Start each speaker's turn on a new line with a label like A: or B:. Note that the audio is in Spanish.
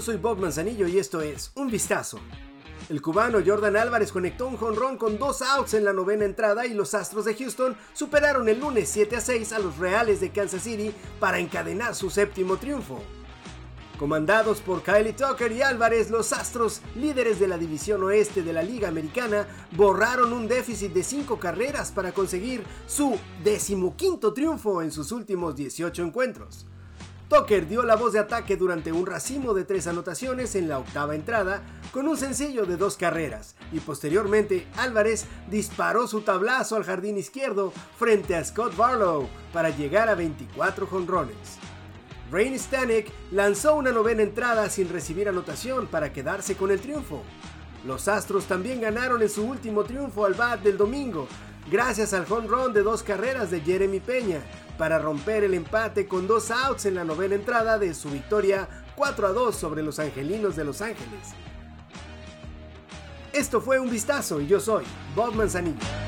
A: soy Bob Manzanillo y esto es Un Vistazo. El cubano Jordan Álvarez conectó un jonrón con dos outs en la novena entrada y los Astros de Houston superaron el lunes 7 a 6 a los Reales de Kansas City para encadenar su séptimo triunfo. Comandados por Kylie Tucker y Álvarez, los Astros, líderes de la división oeste de la Liga Americana, borraron un déficit de 5 carreras para conseguir su decimoquinto triunfo en sus últimos 18 encuentros. Tucker dio la voz de ataque durante un racimo de tres anotaciones en la octava entrada con un sencillo de dos carreras y posteriormente Álvarez disparó su tablazo al jardín izquierdo frente a Scott Barlow para llegar a 24 jonrones. Rain Stanek lanzó una novena entrada sin recibir anotación para quedarse con el triunfo. Los Astros también ganaron en su último triunfo al bat del domingo, gracias al home run de dos carreras de Jeremy Peña, para romper el empate con dos outs en la novena entrada de su victoria 4 a 2 sobre los Angelinos de Los Ángeles. Esto fue un vistazo y yo soy Bob Manzanillo.